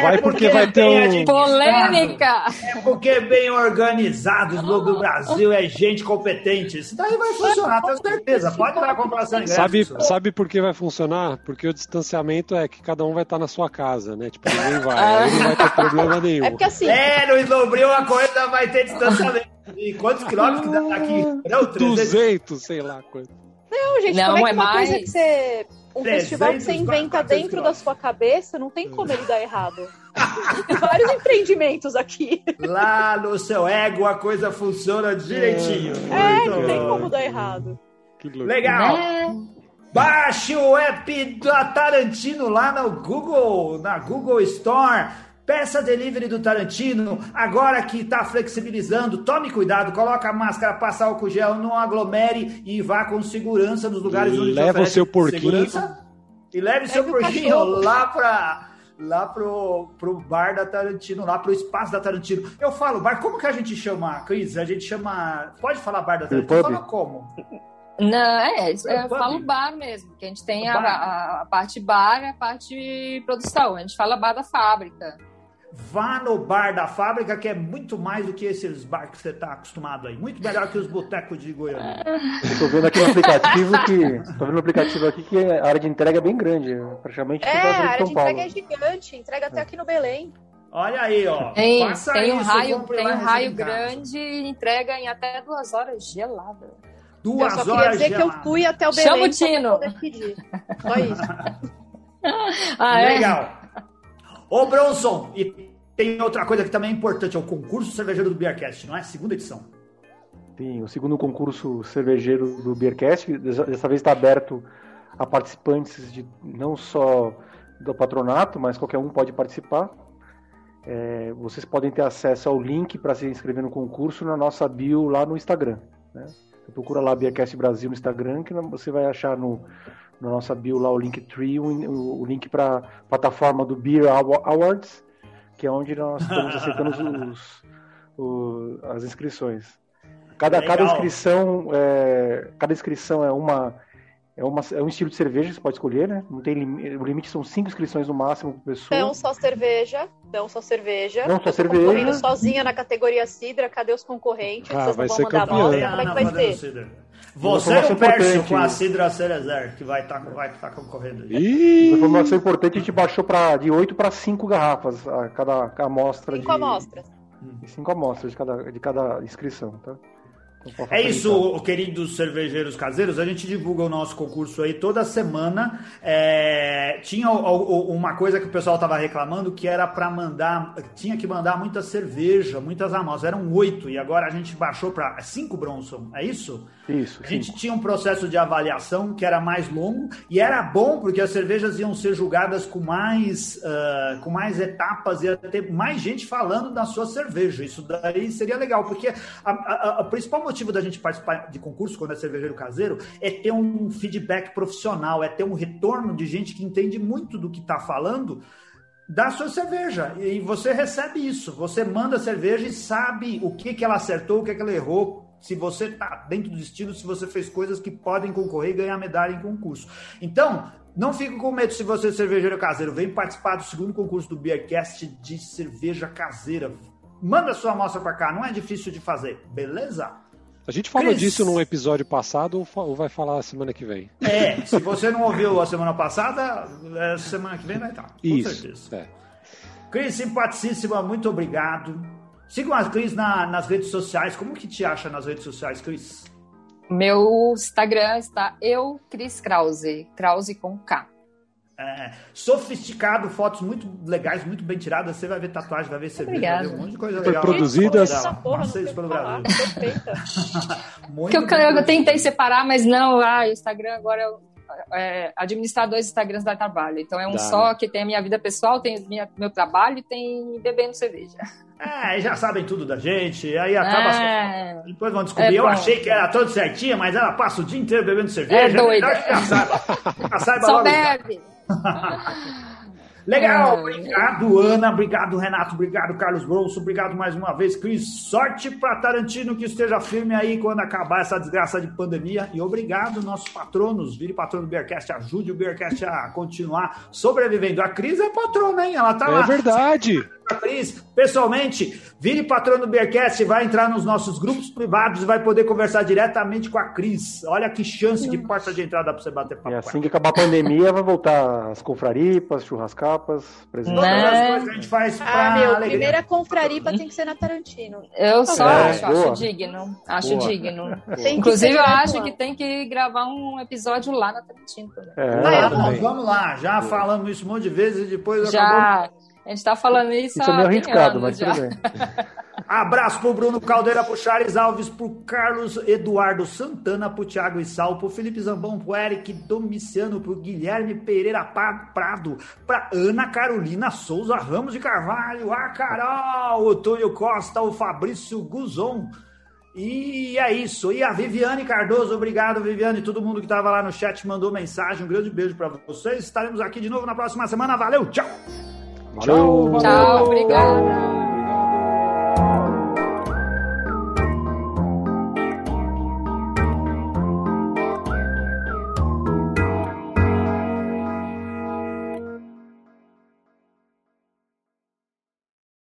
Vai porque vai ter um- Polêmica! É porque é bem organizado, o Slow Brew Brasil é gente competente. Isso daí vai funcionar, tenho certeza. Pode ir lá comprar ingresso. Sabe, sabe por que vai funcionar? Porque o distanciamento é que cada um vai estar na sua casa, né? Tipo, ninguém vai. Aí não vai ter problema nenhum. É porque assim, É, no Slow Brew a corrida vai ter distanciamento. E quantos quilômetros que dá daqui? Não, 300. 200, sei lá. Coisa. não, gente, Não, como é que é uma coisa mais. que você. Um 300, festival que você inventa 400 dentro da sua cabeça, não tem como ele dar errado. Tem vários empreendimentos aqui. Lá no seu ego a coisa funciona direitinho. É, não tem como dar errado. Legal. Né? Baixe o app da Tarantino lá no Google, na Google Store. Peça delivery do Tarantino. Agora que está flexibilizando, tome cuidado, coloca a máscara, passa álcool gel, não aglomere e vá com segurança nos lugares onde Leva o seu porquinho. segurança. E leve seu Leve o porquinho cachorro. lá para lá pro, pro bar da Tarantino, lá pro espaço da Tarantino. Eu falo bar, como que a gente chama, Cris? A gente chama, pode falar bar da Tarantino? Fala como? Não, é, isso, É eu falo bar mesmo, que a gente tem a, a- a parte bar e a parte produção. A gente fala bar da fábrica. Vá no bar da fábrica, que é muito mais do que esses bar que você está acostumado aí. Muito melhor que os botecos de Goiânia. Eu tô vendo aqui no aplicativo que. Tô vendo no aplicativo aqui que a área de entrega é bem grande. Praticamente É, a área de entrega Paulo. é gigante, entrega até aqui no Belém. Olha aí, ó. Tem, Faça tem um isso, raio, compre tem um raio grande e entrega em até duas horas gelada. Duas eu só queria horas dizer que eu fui até o Chama Belém o Tino. pra poder pedir. Só isso. Ah, é? Legal. Ô, Bronson, e tem outra coisa que também é importante, é o concurso cervejeiro do Beercast, não é? Segunda edição. Tem o segundo concurso cervejeiro do Beercast. Dessa vez está aberto a participantes de não só do patronato, mas qualquer um pode participar. É, vocês podem ter acesso ao link para se inscrever no concurso na nossa bio lá no Instagram. Né? Você procura lá Beercast Brasil no Instagram, que você vai achar no, na nossa bio lá o Linktree, o, o, o link para a plataforma do Beer Awa- Awards, que é onde nós estamos aceitando os- os- o- as inscrições. Cada, Legal. cada inscrição é, cada inscrição é uma É, uma, é um estilo de cerveja que você pode escolher, né? Não tem lim... O limite são cinco inscrições no máximo por pessoa. Não só cerveja. Não só cerveja. Não só Eu tô cerveja. concorrendo sozinha na categoria Cidra. Cadê os concorrentes? Ah, Vocês vai não ser vão mandar campeã. amostra? Como é que vai Fazendo ser? Você é o Pércio com a Cidra Cerezer, que vai estar vai tá concorrendo Ih, informação importante, a gente baixou pra, de 8 para 5 garrafas a cada, amostra. Cinco de, amostras. de cinco amostras de cada, de cada inscrição, tá? Então, É isso, queridos cervejeiros caseiros. A gente divulga o nosso concurso aí toda semana. É, tinha o- o- uma coisa que o pessoal estava reclamando que era para mandar, tinha que mandar muita cerveja, muitas amostras. Eram oito e agora a gente baixou para cinco Bronson. É isso? Isso, A gente cinco. tinha um processo de avaliação que era mais longo e era bom porque as cervejas iam ser julgadas com mais, ah, com mais etapas, ia ter mais gente falando da sua cerveja. Isso daí seria legal, porque o principal motivo da gente participar de concurso quando é cervejeiro caseiro é ter um feedback profissional, é ter um retorno de gente que entende muito do que está falando da sua cerveja. E você recebe isso. Você manda a cerveja e sabe o que, que ela acertou, o que, que ela errou. Se você está dentro do estilo, se você fez coisas que podem concorrer e ganhar medalha em concurso. Então, não fique com medo se você é cervejeiro caseiro. Vem participar do segundo concurso do Beercast de cerveja caseira. Manda sua amostra para cá, não é difícil de fazer, beleza? a gente falou Cris. disso num episódio passado ou vai falar semana que vem? É, se você não ouviu a semana passada, é, semana que vem vai estar. Com Isso. certeza. É. Cris, simpaticíssima, muito obrigado. Sigam a Cris na- nas redes sociais. Como que te acha nas redes sociais, Cris? Meu Instagram está eu, Cris Krause. Krause com K. É, sofisticado, fotos muito legais, muito bem tiradas. Você vai ver tatuagem, vai ver cerveja, vai ver um monte de coisa Foi legal. produzidas- Essa porra, não Passeios sei pelo falar, Brasil. perfeita. Muito Que eu, eu tentei separar, mas não, ah, o Instagram agora eu, é, administrar dois Instagrams dá trabalho. Então é um Dá, só né? que tem a minha vida pessoal, tem minha, meu trabalho e tem bebendo cerveja. É, já sabem tudo da gente, aí acaba. É, Depois vão descobrir. É eu achei que era todo certinho, mas ela passa o dia inteiro bebendo cerveja. É doida. melhor que Já saiba. Já saiba só logo. bebe. Legal, É. obrigado Ana, obrigado Renato, obrigado Carlos Bronson, obrigado mais uma vez Cris, sorte para Tarantino que esteja firme aí quando acabar essa desgraça de pandemia e obrigado nossos patronos, vire patrono do Bearcast, ajude o Bearcast a continuar sobrevivendo. A Cris é patrona, hein? Ela tá É lá. verdade! A Cris, pessoalmente, vire patrono do Bearcast, vai entrar nos nossos grupos privados e vai poder conversar diretamente com a Cris. Olha que chance, que porta de entrada para você bater papo. E assim que acabar a pandemia, vai voltar as confraripas, churrascapas, presentes. Todas as coisas que a gente faz pra Ah, meu, alegria. primeira confraripa tem que ser na Tarantino. Eu só É, acho, boa. acho digno. Acho Boa. digno. Inclusive, eu acho lá. que tem que gravar um episódio lá na Tarantino também. É, Ah, é? Vamos, também. vamos lá, já falamos isso um monte de vezes e depois acabou. Já. A gente tá falando isso, isso é meio há 20 arriscado, anos mas já. tudo bem. Abraço pro Bruno Caldeira, pro Charles Alves, pro Carlos Eduardo Santana, pro Thiago Issal, pro Felipe Zambão, pro Eric Domiciano, pro Guilherme Pereira Prado, pra Ana Carolina Souza Ramos de Carvalho, a Carol, o Túlio Costa, o Fabrício Guzon. E é isso. E a Viviane Cardoso, obrigado, Viviane. Todo mundo que estava lá no chat mandou mensagem. Um grande beijo para vocês. Estaremos aqui de novo na próxima semana. Valeu, tchau! Tchau. Tchau, obrigada.